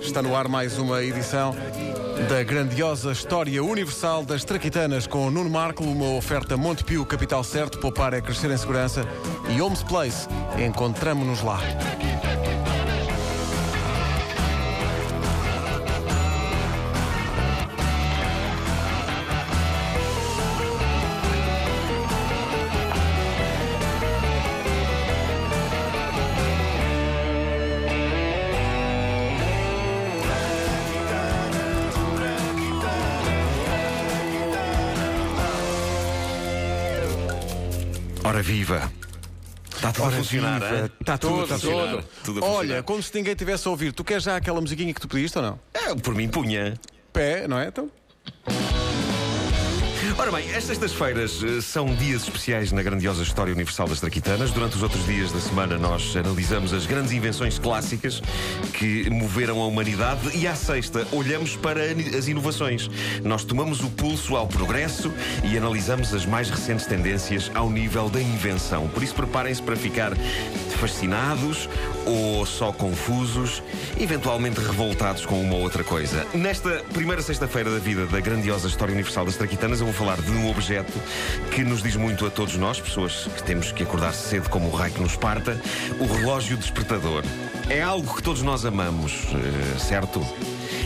Está no ar mais uma edição da grandiosa história universal das Traquitanas com Nuno Marco, uma oferta Montepio Capital Certo, poupar é crescer em segurança e Homes Place. Encontramo-nos lá. Ora viva! Está tudo a funcionar, viva. hein? Está tudo, Tudo está a funcionar. tudo. Tudo a funcionar. Olha, como se ninguém tivesse a ouvir. Tu queres já aquela musiquinha que tu pediste ou não? É, por mim punha. Pé, não é? Então. Ora bem, estas sextas-feiras eh, são dias especiais na grandiosa história universal das traquitanas. Durante os outros dias da semana nós analisamos as grandes invenções clássicas que moveram a humanidade e à sexta olhamos para as inovações. Nós tomamos o pulso ao progresso e analisamos as mais recentes tendências ao nível da invenção. Por isso preparem-se para ficar fascinados ou só confusos, eventualmente revoltados com uma ou outra coisa. Nesta primeira sexta-feira da vida da grandiosa história universal das traquitanas, eu vou falar de um objeto que nos diz muito a todos nós, pessoas que temos que acordar cedo como o raio que nos parta, o relógio despertador. É algo que todos nós amamos, eh,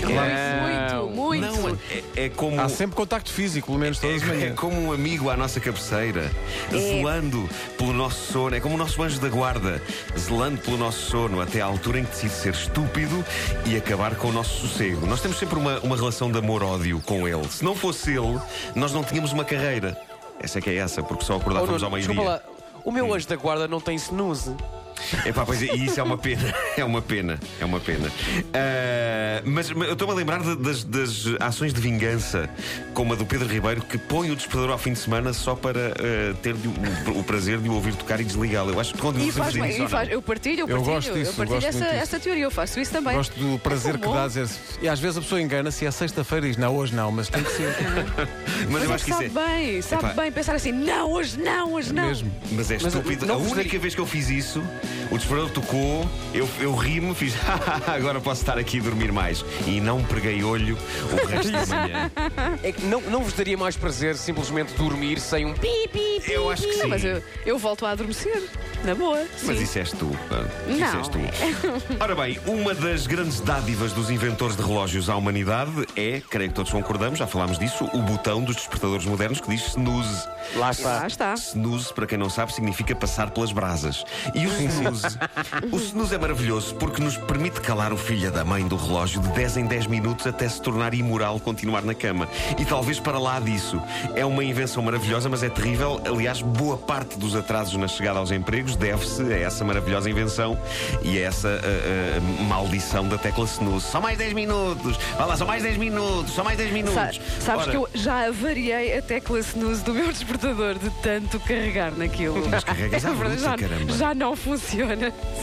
certo? Muito, muito. Não, é, é como. Há sempre contacto físico, pelo menos todas as É, é manhãs. como um amigo à nossa cabeceira, zelando pelo nosso sono. É como o nosso anjo da guarda, zelando pelo nosso sono até à altura em que decide ser estúpido e acabar com o nosso sossego. Nós temos sempre uma, uma relação de amor-ódio com ele. Se não fosse ele, nós não tínhamos uma carreira. Essa é que é essa, porque só Oh, acordávamos ao Nuno, desculpa meio-dia. o meu anjo da guarda não tem snooze. Epá, pois é, e isso é uma pena. É uma pena. É uma pena. Ah, mas, mas eu estou-me a lembrar de- das, das ações de vingança, como a do Pedro Ribeiro, que põe o despertador ao fim de semana só para ah, ter de o, o prazer de o ouvir tocar e desligá-lo. Eu acho que quando E faz bem, isso, e faz- eu partilho, eu Eu partilho, gosto disso, eu partilho gosto essa, essa teoria, eu faço isso também. Gosto do prazer É que dá. E às vezes a pessoa engana-se e é sexta-feira e diz: Não, hoje não, mas tem que ser. Mas Mas eu é acho que que isso sabe é. bem, sabe Epá. bem pensar assim, não, hoje não, hoje não. Mesmo. Mas é Mas estúpido. não a única vez que eu fiz isso, o despertador tocou, eu, eu ri-me, fiz agora posso estar aqui a dormir mais. E não preguei olho o resto da manhã. É que não, não vos daria mais prazer simplesmente dormir sem um pi, pi, pi. Eu acho que Não, sim. mas eu, eu volto a adormecer, na boa. Mas sim. isso és tu. pá. Isso Não. és tu. Ora bem, uma das grandes dádivas dos inventores de relógios à humanidade é, creio que todos concordamos, já falámos disso, o botão dos despertadores modernos que diz snooze. Lá está. Lá está. Snooze, para quem não sabe, significa passar pelas brasas. E o snooze, o snooze é maravilhoso porque nos permite calar o filho da mãe do relógio de 10 em 10 minutos até se tornar imoral continuar na cama. E talvez para lá disso. É uma invenção maravilhosa, mas é terrível. Aliás, boa parte dos atrasos na chegada aos empregos deve-se a essa maravilhosa invenção e a essa ah, ah, maldição da tecla snooze. Só mais 10 minutos! Vá lá, só mais 10 minutos! Só mais 10 Sa- minutos! sabes Ora, que eu já avariei a tecla snooze do meu despertador de tanto carregar naquilo. Mas carregas à É verdade, já, caramba. já não funciona.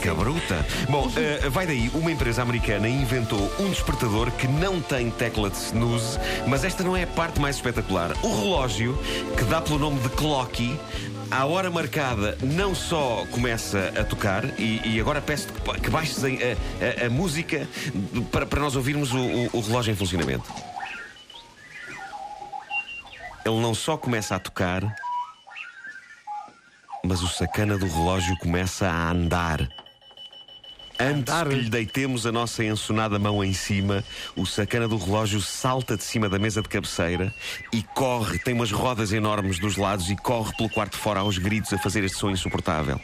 Que bruta! Bom, eh, vai daí, uma empresa americana inventou um despertador que não tem tecla de snooze, mas esta não é a parte mais espetacular. O relógio, que dá pelo nome de Clocky, à hora marcada não só começa a tocar, e, e agora peço que, baixes a, a- a- a música para, para nós ouvirmos o, o- o relógio em funcionamento. Ele não só começa a tocar, mas o sacana do relógio começa a andar. Antes Andar? que lhe deitemos a nossa ensonada mão em cima, o sacana do relógio salta de cima da mesa de cabeceira e corre, tem umas rodas enormes dos lados e corre pelo quarto fora aos gritos a fazer este som insuportável.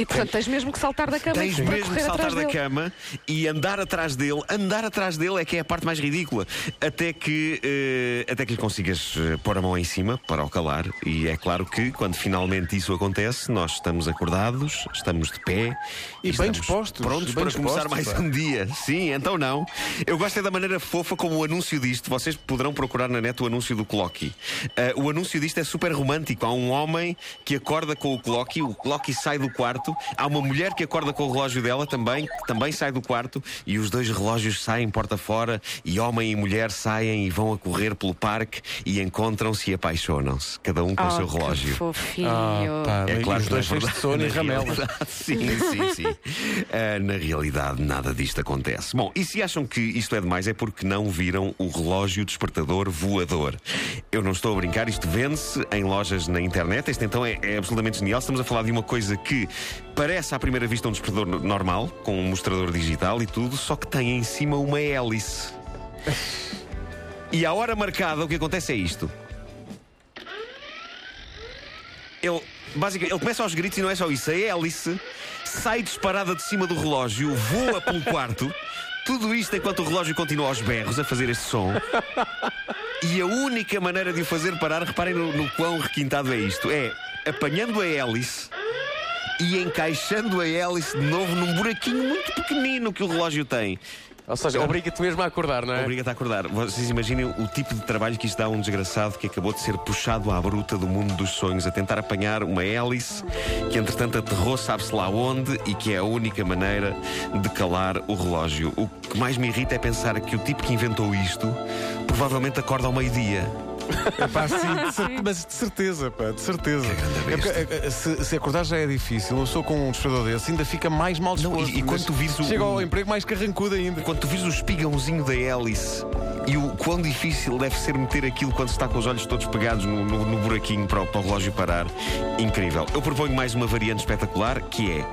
E portanto tens mesmo que saltar da cama Tens para mesmo que saltar da dele. cama e andar atrás dele. Andar atrás dele é que é a parte mais ridícula. Até que, eh, até que lhe consigas eh, pôr a mão em cima para o calar. E é claro que quando finalmente isso acontece, nós estamos acordados, estamos de pé E bem dispostos, Prontos bem para começar dispostos, mais pá. um dia. Sim, então não. Eu gosto é da maneira fofa como o anúncio disto. Vocês poderão procurar na net o anúncio do Clocky. Ah, o anúncio disto é super romântico. Há um homem que acorda com o Clocky, o Clocky sai do quarto quarto. Há uma mulher que acorda com o relógio dela também, que também sai do quarto. E os dois relógios saem porta fora. E homem e mulher saem e vão a correr pelo parque e encontram-se e apaixonam-se. Cada um com o Oh, seu que relógio. fofinho. Ah, pá, É e claro os é dois cheios de sono e ramelas. realidade, Sim, sim, sim. Ah, na realidade, nada disto acontece. Bom, e se acham que isto é demais, é porque não viram o relógio despertador voador. Eu não estou a brincar, isto vende-se em lojas na internet. Este então é, é absolutamente genial. Estamos a falar de uma coisa que parece à primeira vista um despertador no- normal, com um mostrador digital e tudo, só que tem em cima uma hélice. E à hora marcada, o que acontece é isto. Ele, basicamente, ele começa aos gritos e não é só isso. A hélice sai disparada de cima do relógio, voa pelo quarto. Tudo isto enquanto o relógio continua aos berros a fazer este som. E a única maneira de o fazer parar, reparem no, no quão requintado é isto: é apanhando a hélice e encaixando a hélice de novo num buraquinho muito pequenino que o relógio tem. Ou seja, obriga-te mesmo a acordar, não é? Obriga-te a acordar. Vocês imaginem o tipo de trabalho que isto dá a um desgraçado que acabou de ser puxado à bruta do mundo dos sonhos a tentar apanhar uma hélice que, entretanto, aterrou, sabe-se lá onde, e que é a única maneira de calar o relógio. O que mais me irrita é pensar que o tipo que inventou isto provavelmente acorda ao meio-dia. É pá, sim, de cer- mas de certeza, pá, de certeza. grande É porque, é, é, se, se acordar já é difícil, uma pessoa com um despertador desse ainda fica mais mal Não, disposto. e- e quando tu vires o- Chega ao emprego mais carrancudo ainda. Quando tu vires o espigãozinho da hélice e o quão difícil deve ser meter aquilo quando se está com os olhos todos pegados no, no- no buraquinho para o, para o relógio parar, incrível. Eu proponho mais uma variante espetacular que é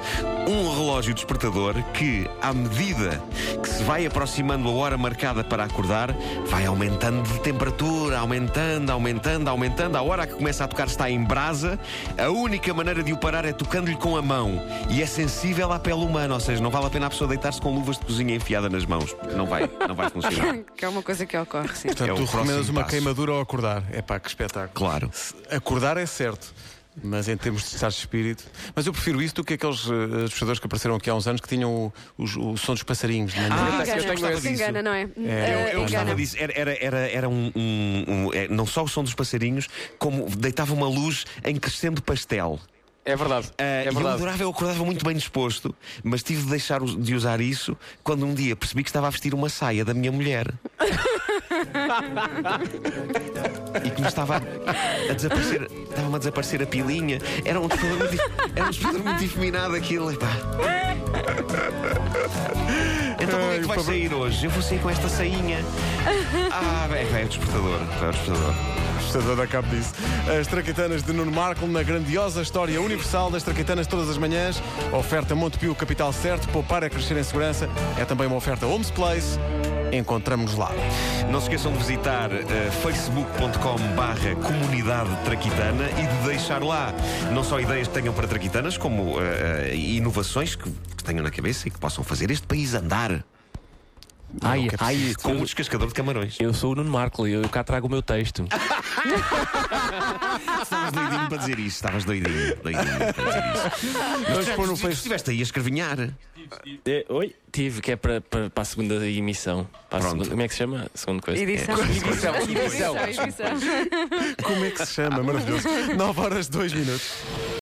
um relógio despertador que, à medida que se vai aproximando a hora marcada para acordar, vai aumentando de temperatura, aumentando, aumentando, aumentando. A hora que começa a tocar está em brasa. A única maneira de o parar é tocando-lhe com a mão e é sensível à pele humana, ou seja, não vale a pena a pessoa deitar-se com luvas de cozinha enfiada nas mãos. Não vai, não vai funcionar. Que é uma coisa que ocorre, sim. Portanto, É tu recomendas uma passo. queimadura ao acordar. É pá, que espetáculo. Claro. Se- Acordar é certo. Mas em termos de estado de espírito. Mas eu prefiro isso do que aqueles uh, despertadores que apareceram aqui há uns anos que tinham o, os- o som dos passarinhos. não é? Ah, eu engana, tenho não é? É, Uh, Eu, eu gostava engana. disso. Era, era, era, era um, um- um- é, não só o som dos passarinhos, como deitava uma luz em crescendo pastel. É verdade. Ah, é e eu verdade. adorava, eu acordava muito bem disposto, mas tive de deixar de usar isso quando um dia percebi que estava a vestir uma saia da minha mulher. e que me estava a, a desaparecer, estava-me a desaparecer a pilinha. Era um despertador muito, era um despertador muito efeminado aquilo. Epá. Então como é que vai sair hoje? Eu vou sair com esta sainha. Ah, é, é o despertador. É o despertador. Cabo disso. As Traquitanas de Nuno Marco na grandiosa história universal das Traquitanas todas as manhãs. Oferta Montepio Capital Certo, poupar é crescer em segurança. É também uma oferta Homes Place. Encontramos-nos lá. Não se esqueçam de visitar eh, facebook.com barra comunidade traquitana e de deixar lá não só ideias que tenham para traquitanas, como eh, eh, inovações que, que tenham na cabeça e que possam fazer este país andar Ai, é ai, com um descascador de camarões. eu sou o Nuno Marco e eu cá trago o meu texto. Estavas doidinho para dizer isso, estavas doidinho, doidinho para dizer isso. Vamos pôr no Mas Face. estiveste aí a escrevinhar. É, oi? Tive, que é para, para, para a segunda emissão. Para a Pronto. segunda, como é que se chama? A segunda coisa. Edição. Edição, edição. Edição, edição. Como é que se chama? Maravilhoso. 9 horas 2 minutos.